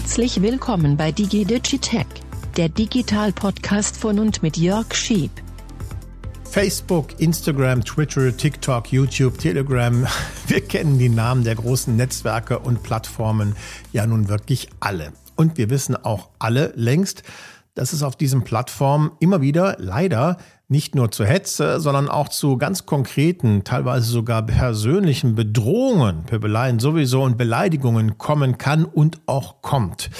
Herzlich willkommen bei DigiDigitech, der Digital-Podcast von und mit Jörg Schieb. Facebook, Instagram, Twitter, TikTok, YouTube, Telegram. Wir kennen die Namen der großen Netzwerke und Plattformen ja nun wirklich alle. Und wir wissen auch alle längst, dass es auf diesen Plattformen immer wieder leider nicht nur zur Hetze, sondern auch zu ganz konkreten, teilweise sogar persönlichen Bedrohungen, Pöbeleien sowieso und Beleidigungen kommen kann und auch kommt.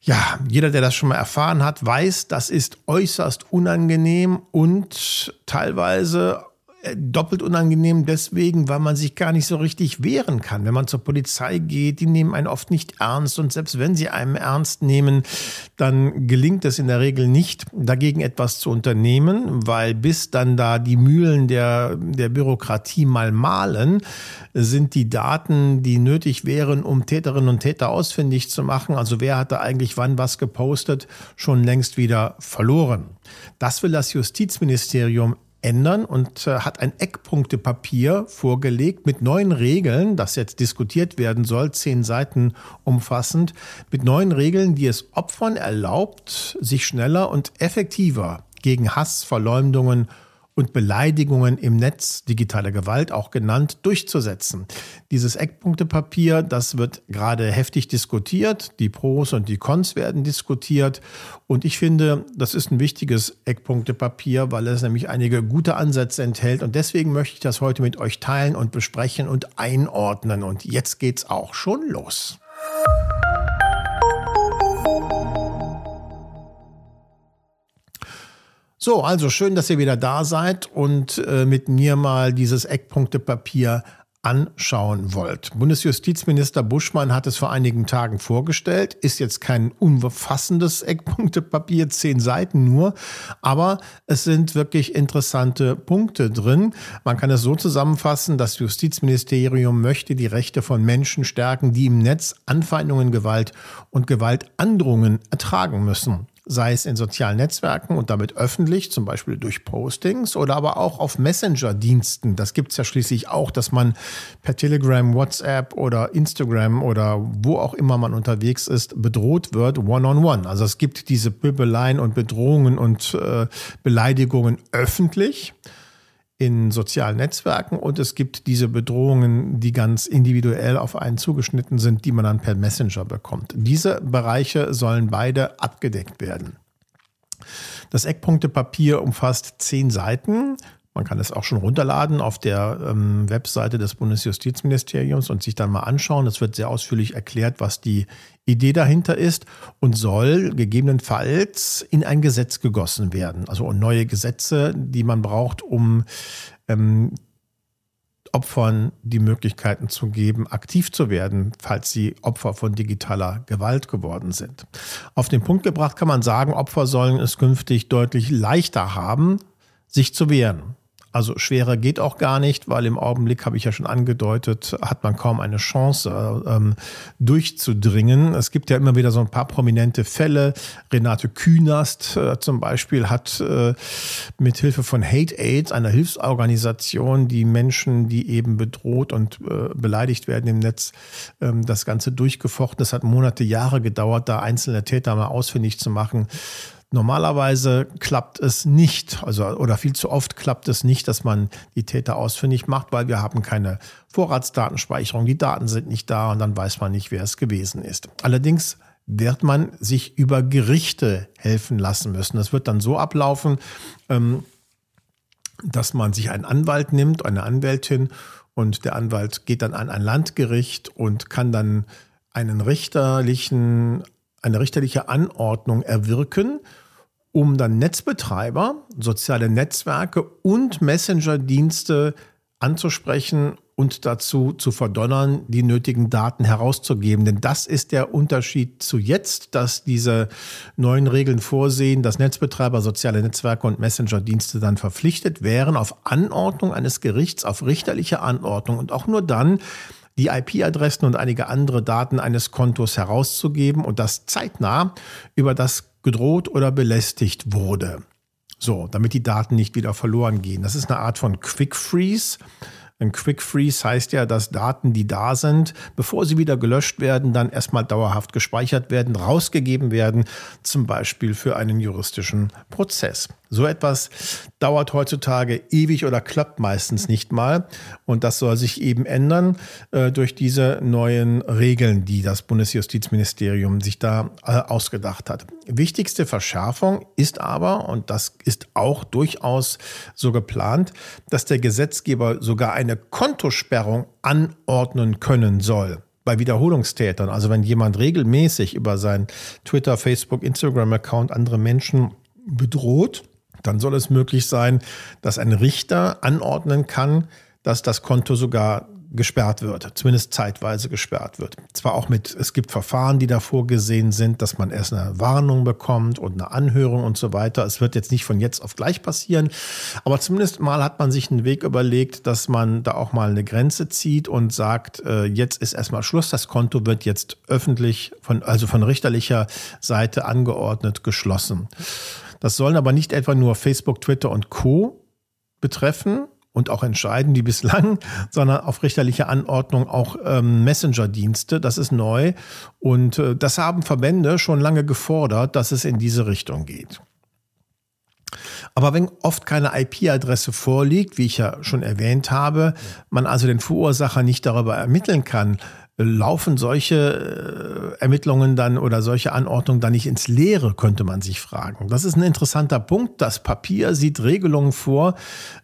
Ja, jeder, der das schon mal erfahren hat, weiß, das ist äußerst unangenehm und teilweise doppelt unangenehm deswegen, weil man sich gar nicht so richtig wehren kann. Wenn man zur Polizei geht, die nehmen einen oft nicht ernst und selbst wenn sie einen ernst nehmen, dann gelingt es in der Regel nicht, dagegen etwas zu unternehmen, weil bis dann da die Mühlen der, der Bürokratie mal malen, sind die Daten, die nötig wären, um Täterinnen und Täter ausfindig zu machen, also wer hatte eigentlich wann was gepostet, schon längst wieder verloren. Das will das Justizministerium ändern und äh, hat ein Eckpunktepapier vorgelegt mit neuen Regeln, das jetzt diskutiert werden soll, zehn Seiten umfassend, mit neuen Regeln, die es Opfern erlaubt, sich schneller und effektiver gegen Hass, Verleumdungen und Beleidigungen im Netz, digitale Gewalt auch genannt, durchzusetzen. Dieses Eckpunktepapier, das wird gerade heftig diskutiert. Die Pros und die Cons werden diskutiert. Und ich finde, das ist ein wichtiges Eckpunktepapier, weil es nämlich einige gute Ansätze enthält. Und deswegen möchte ich das heute mit euch teilen und besprechen und einordnen. Und jetzt geht's auch schon los. So, also schön, dass ihr wieder da seid und äh, mit mir mal dieses Eckpunktepapier anschauen wollt. Bundesjustizminister Buschmann hat es vor einigen Tagen vorgestellt, ist jetzt kein umfassendes Eckpunktepapier, zehn Seiten nur, aber es sind wirklich interessante Punkte drin. Man kann es so zusammenfassen, das Justizministerium möchte die Rechte von Menschen stärken, die im Netz Anfeindungen, Gewalt und Gewaltandrohungen ertragen müssen sei es in sozialen Netzwerken und damit öffentlich, zum Beispiel durch Postings oder aber auch auf Messenger-Diensten. Das gibt es ja schließlich auch, dass man per Telegram, WhatsApp oder Instagram oder wo auch immer man unterwegs ist, bedroht wird, one-on-one. -on -one. Also es gibt diese Pöbeleien und Bedrohungen und äh, Beleidigungen öffentlich in sozialen Netzwerken und es gibt diese Bedrohungen, die ganz individuell auf einen zugeschnitten sind, die man dann per Messenger bekommt. Diese Bereiche sollen beide abgedeckt werden. Das Eckpunktepapier umfasst zehn Seiten man kann es auch schon runterladen auf der ähm, Webseite des Bundesjustizministeriums und sich dann mal anschauen. Es wird sehr ausführlich erklärt, was die Idee dahinter ist und soll gegebenenfalls in ein Gesetz gegossen werden. Also neue Gesetze, die man braucht, um ähm, Opfern die Möglichkeiten zu geben, aktiv zu werden, falls sie Opfer von digitaler Gewalt geworden sind. Auf den Punkt gebracht kann man sagen, Opfer sollen es künftig deutlich leichter haben, sich zu wehren. Also schwerer geht auch gar nicht, weil im Augenblick, habe ich ja schon angedeutet, hat man kaum eine Chance ähm, durchzudringen. Es gibt ja immer wieder so ein paar prominente Fälle. Renate Künast äh, zum Beispiel hat äh, mit Hilfe von Hate Aid, einer Hilfsorganisation, die Menschen, die eben bedroht und äh, beleidigt werden im Netz, ähm, das Ganze durchgefochten. Das hat Monate, Jahre gedauert, da einzelne Täter mal ausfindig zu machen. Normalerweise klappt es nicht, also oder viel zu oft klappt es nicht, dass man die Täter ausfindig macht, weil wir haben keine Vorratsdatenspeicherung, die Daten sind nicht da und dann weiß man nicht, wer es gewesen ist. Allerdings wird man sich über Gerichte helfen lassen müssen. Das wird dann so ablaufen, ähm, dass man sich einen Anwalt nimmt, eine Anwältin und der Anwalt geht dann an ein Landgericht und kann dann einen richterlichen, eine richterliche Anordnung erwirken um dann Netzbetreiber, soziale Netzwerke und Messenger-Dienste anzusprechen und dazu zu verdonnern, die nötigen Daten herauszugeben. Denn das ist der Unterschied zu jetzt, dass diese neuen Regeln vorsehen, dass Netzbetreiber, soziale Netzwerke und Messenger-Dienste dann verpflichtet wären, auf Anordnung eines Gerichts, auf richterliche Anordnung und auch nur dann, die IP-Adressen und einige andere Daten eines Kontos herauszugeben und das zeitnah über das gedroht oder belästigt wurde. So, damit die Daten nicht wieder verloren gehen. Das ist eine Art von Quick Freeze. Ein Quick Freeze heißt ja, dass Daten, die da sind, bevor sie wieder gelöscht werden, dann erstmal dauerhaft gespeichert werden, rausgegeben werden, zum Beispiel für einen juristischen Prozess. So etwas dauert heutzutage ewig oder klappt meistens nicht mal. Und das soll sich eben ändern äh, durch diese neuen Regeln, die das Bundesjustizministerium sich da äh, ausgedacht hat. Wichtigste Verschärfung ist aber, und das ist auch durchaus so geplant, dass der Gesetzgeber sogar eine Kontosperrung anordnen können soll bei Wiederholungstätern. Also wenn jemand regelmäßig über sein Twitter, Facebook, Instagram-Account andere Menschen bedroht, dann soll es möglich sein, dass ein Richter anordnen kann, dass das Konto sogar gesperrt wird, zumindest zeitweise gesperrt wird. Zwar auch mit, es gibt Verfahren, die da vorgesehen sind, dass man erst eine Warnung bekommt und eine Anhörung und so weiter. Es wird jetzt nicht von jetzt auf gleich passieren, aber zumindest mal hat man sich einen Weg überlegt, dass man da auch mal eine Grenze zieht und sagt, äh, jetzt ist erstmal Schluss, das Konto wird jetzt öffentlich von, also von richterlicher Seite angeordnet geschlossen. Das sollen aber nicht etwa nur Facebook, Twitter und Co betreffen und auch entscheiden, wie bislang, sondern auf richterliche Anordnung auch ähm, Messenger-Dienste. Das ist neu. Und äh, das haben Verbände schon lange gefordert, dass es in diese Richtung geht. Aber wenn oft keine IP-Adresse vorliegt, wie ich ja schon erwähnt habe, man also den Verursacher nicht darüber ermitteln kann, laufen solche äh, Ermittlungen dann oder solche Anordnungen dann nicht ins Leere, könnte man sich fragen. Das ist ein interessanter Punkt. Das Papier sieht Regelungen vor,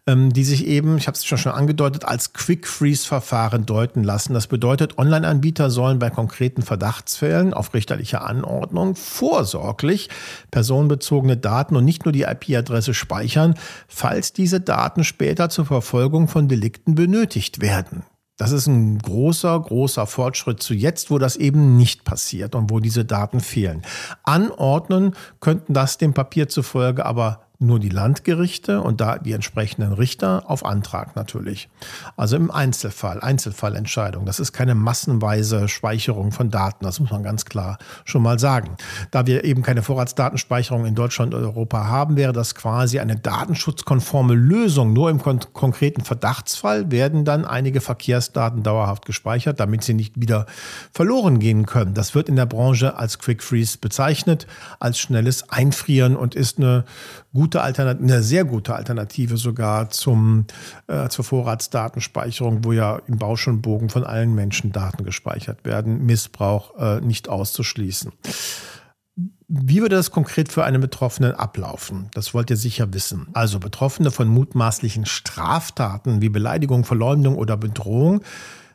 ähm, die sich eben, ich habe es schon schon angedeutet, als Quick-Freeze-Verfahren deuten lassen. Das bedeutet, Online-Anbieter sollen bei konkreten Verdachtsfällen auf richterliche Anordnung vorsorglich personenbezogene Daten und nicht nur die IP-Adresse speichern, falls diese Daten später zur Verfolgung von Delikten benötigt werden. Das ist ein großer, großer Fortschritt zu jetzt, wo das eben nicht passiert und wo diese Daten fehlen. Anordnen könnten das dem Papier zufolge aber nur die Landgerichte und da die entsprechenden Richter auf Antrag natürlich. Also im Einzelfall, Einzelfallentscheidung. Das ist keine massenweise Speicherung von Daten, das muss man ganz klar schon mal sagen. Da wir eben keine Vorratsdatenspeicherung in Deutschland und Europa haben, wäre das quasi eine datenschutzkonforme Lösung. Nur im kon konkreten Verdachtsfall werden dann einige Verkehrsdaten dauerhaft gespeichert, damit sie nicht wieder verloren gehen können. Das wird in der Branche als Quick Freeze bezeichnet, als schnelles Einfrieren und ist eine gute Alternative, eine sehr gute Alternative sogar zum, äh, zur Vorratsdatenspeicherung, wo ja im Bauschenbogen von allen Menschen Daten gespeichert werden, Missbrauch äh, nicht auszuschließen. Wie würde das konkret für einen Betroffenen ablaufen? Das wollt ihr sicher wissen. Also Betroffene von mutmaßlichen Straftaten wie Beleidigung, Verleumdung oder Bedrohung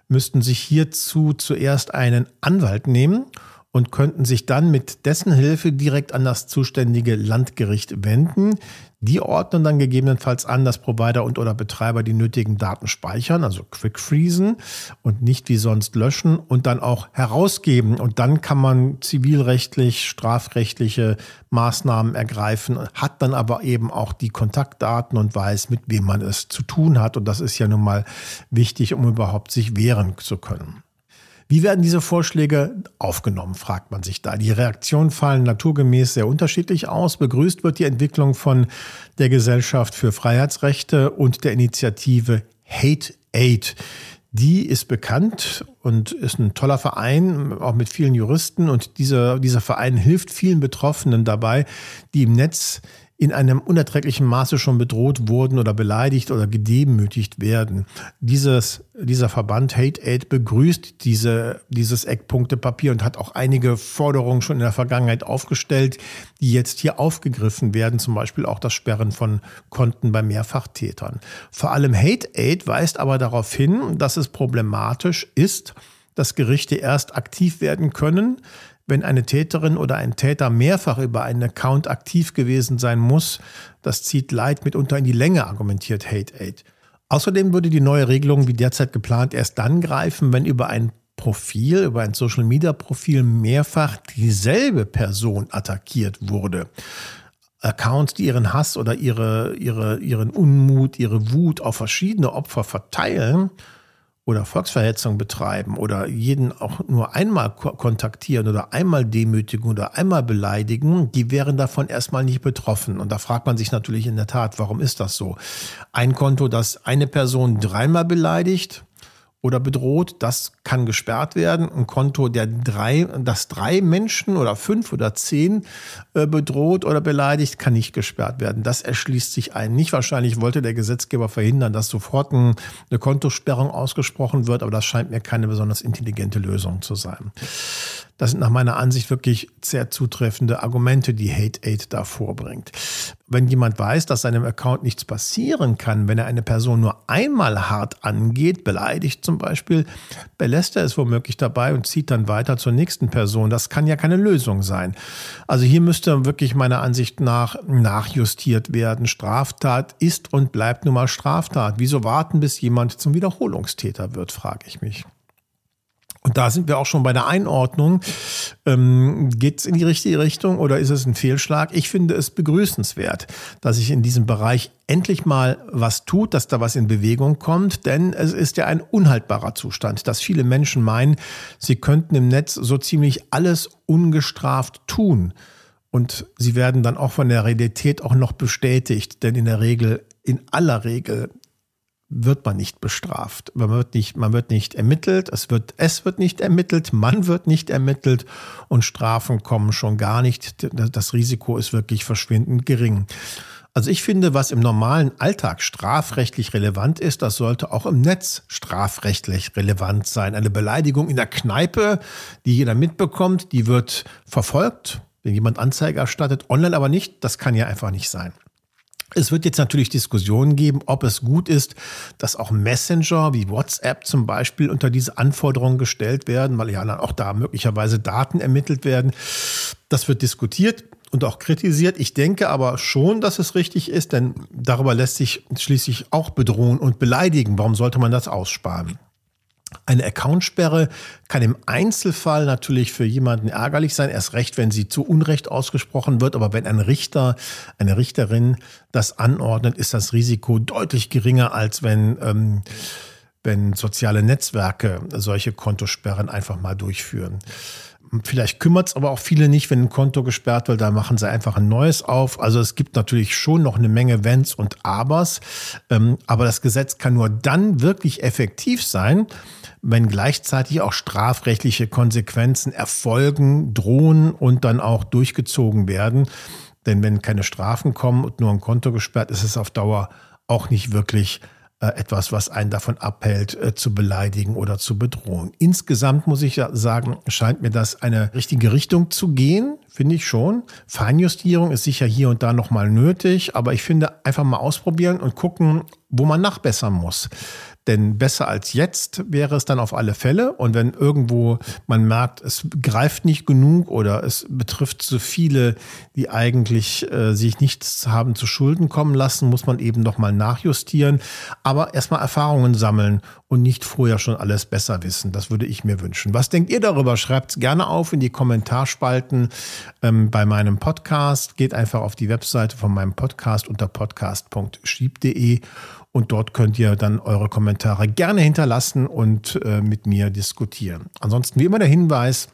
müssten sich hierzu zuerst einen Anwalt nehmen und könnten sich dann mit dessen Hilfe direkt an das zuständige Landgericht wenden. Die ordnen dann gegebenenfalls an, dass Provider und oder Betreiber die nötigen Daten speichern, also quick freezen und nicht wie sonst löschen und dann auch herausgeben. Und dann kann man zivilrechtlich, strafrechtliche Maßnahmen ergreifen, hat dann aber eben auch die Kontaktdaten und weiß, mit wem man es zu tun hat. Und das ist ja nun mal wichtig, um überhaupt sich wehren zu können. Wie werden diese Vorschläge aufgenommen, fragt man sich da. Die Reaktionen fallen naturgemäß sehr unterschiedlich aus. Begrüßt wird die Entwicklung von der Gesellschaft für Freiheitsrechte und der Initiative Hate Aid. Die ist bekannt und ist ein toller Verein, auch mit vielen Juristen. Und dieser, dieser Verein hilft vielen Betroffenen dabei, die im Netz in einem unerträglichen Maße schon bedroht wurden oder beleidigt oder gedemütigt werden. Dieses, dieser Verband Hate Aid begrüßt diese, dieses Eckpunktepapier und hat auch einige Forderungen schon in der Vergangenheit aufgestellt, die jetzt hier aufgegriffen werden, zum Beispiel auch das Sperren von Konten bei Mehrfachtätern. Vor allem Hate Aid weist aber darauf hin, dass es problematisch ist, dass Gerichte erst aktiv werden können, wenn eine Täterin oder ein Täter mehrfach über einen Account aktiv gewesen sein muss. Das zieht Leid mitunter in die Länge, argumentiert Hate Aid. Außerdem würde die neue Regelung wie derzeit geplant erst dann greifen, wenn über ein Profil, über ein Social Media Profil mehrfach dieselbe Person attackiert wurde. Accounts, die ihren Hass oder ihre, ihre, ihren Unmut, ihre Wut auf verschiedene Opfer verteilen, oder Volksverhetzung betreiben oder jeden auch nur einmal kontaktieren oder einmal demütigen oder einmal beleidigen, die wären davon erstmal nicht betroffen. Und da fragt man sich natürlich in der Tat, warum ist das so? Ein Konto, das eine Person dreimal beleidigt, oder bedroht, das kann gesperrt werden. Ein Konto, der drei, das drei Menschen oder fünf oder zehn äh, bedroht oder beleidigt, kann nicht gesperrt werden. Das erschließt sich ein. Nicht wahrscheinlich wollte der Gesetzgeber verhindern, dass sofort eine Kontosperrung ausgesprochen wird, aber das scheint mir keine besonders intelligente Lösung zu sein. Das sind nach meiner Ansicht wirklich sehr zutreffende Argumente, die Hate Aid da vorbringt. Wenn jemand weiß, dass seinem Account nichts passieren kann, wenn er eine Person nur einmal hart angeht, beleidigt zum Beispiel, belässt er es womöglich dabei und zieht dann weiter zur nächsten Person. Das kann ja keine Lösung sein. Also hier müsste wirklich meiner Ansicht nach nachjustiert werden. Straftat ist und bleibt nun mal Straftat. Wieso warten, bis jemand zum Wiederholungstäter wird, frage ich mich. Und da sind wir auch schon bei der Einordnung. Ähm, Geht es in die richtige Richtung oder ist es ein Fehlschlag? Ich finde es begrüßenswert, dass sich in diesem Bereich endlich mal was tut, dass da was in Bewegung kommt, denn es ist ja ein unhaltbarer Zustand, dass viele Menschen meinen, sie könnten im Netz so ziemlich alles ungestraft tun. Und sie werden dann auch von der Realität auch noch bestätigt, denn in der Regel, in aller Regel wird man nicht bestraft. Man wird nicht, man wird nicht ermittelt, es wird, es wird nicht ermittelt, man wird nicht ermittelt und Strafen kommen schon gar nicht. Das Risiko ist wirklich verschwindend gering. Also ich finde, was im normalen Alltag strafrechtlich relevant ist, das sollte auch im Netz strafrechtlich relevant sein. Eine Beleidigung in der Kneipe, die jeder mitbekommt, die wird verfolgt, wenn jemand Anzeige erstattet, online aber nicht, das kann ja einfach nicht sein. Es wird jetzt natürlich Diskussionen geben, ob es gut ist, dass auch Messenger wie WhatsApp zum Beispiel unter diese Anforderungen gestellt werden, weil ja dann auch da möglicherweise Daten ermittelt werden. Das wird diskutiert und auch kritisiert. Ich denke aber schon, dass es richtig ist, denn darüber lässt sich schließlich auch bedrohen und beleidigen. Warum sollte man das aussparen? Eine Accountsperre kann im Einzelfall natürlich für jemanden ärgerlich sein, erst recht, wenn sie zu Unrecht ausgesprochen wird. Aber wenn ein Richter, eine Richterin das anordnet, ist das Risiko deutlich geringer, als wenn, ähm, wenn soziale Netzwerke solche Kontosperren einfach mal durchführen. Vielleicht kümmert es aber auch viele nicht, wenn ein Konto gesperrt wird, da machen sie einfach ein neues auf. Also es gibt natürlich schon noch eine Menge Wenns und Abers, ähm, aber das Gesetz kann nur dann wirklich effektiv sein, wenn gleichzeitig auch strafrechtliche Konsequenzen erfolgen, drohen und dann auch durchgezogen werden. Denn wenn keine Strafen kommen und nur ein Konto gesperrt, ist es auf Dauer auch nicht wirklich äh, etwas, was einen davon abhält, äh, zu beleidigen oder zu bedrohen. Insgesamt muss ich sagen, scheint mir das eine richtige Richtung zu gehen, finde ich schon. Feinjustierung ist sicher hier und da nochmal nötig, aber ich finde einfach mal ausprobieren und gucken, wo man nachbessern muss. Denn besser als jetzt wäre es dann auf alle Fälle. Und wenn irgendwo man merkt, es greift nicht genug oder es betrifft so viele, die eigentlich äh, sich nichts haben zu Schulden kommen lassen, muss man eben nochmal nachjustieren. Aber erstmal Erfahrungen sammeln und nicht vorher schon alles besser wissen. Das würde ich mir wünschen. Was denkt ihr darüber? Schreibt es gerne auf in die Kommentarspalten ähm, bei meinem Podcast. Geht einfach auf die Webseite von meinem Podcast unter podcast.schieb.de und dort könnt ihr dann eure Kommentare gerne hinterlassen und äh, mit mir diskutieren. Ansonsten wie immer der Hinweis,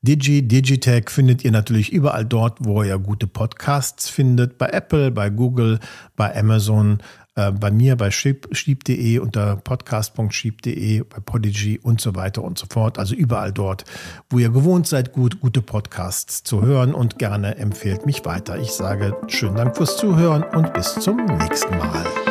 Digi, Digitech findet ihr natürlich überall dort, wo ihr gute Podcasts findet. Bei Apple, bei Google, bei Amazon, äh, bei mir bei schieb.de unter podcast.schieb.de, bei Podigy und so weiter und so fort. Also überall dort, wo ihr gewohnt seid, gut, gute Podcasts zu hören und gerne empfehlt mich weiter. Ich sage schönen Dank fürs Zuhören und bis zum nächsten Mal.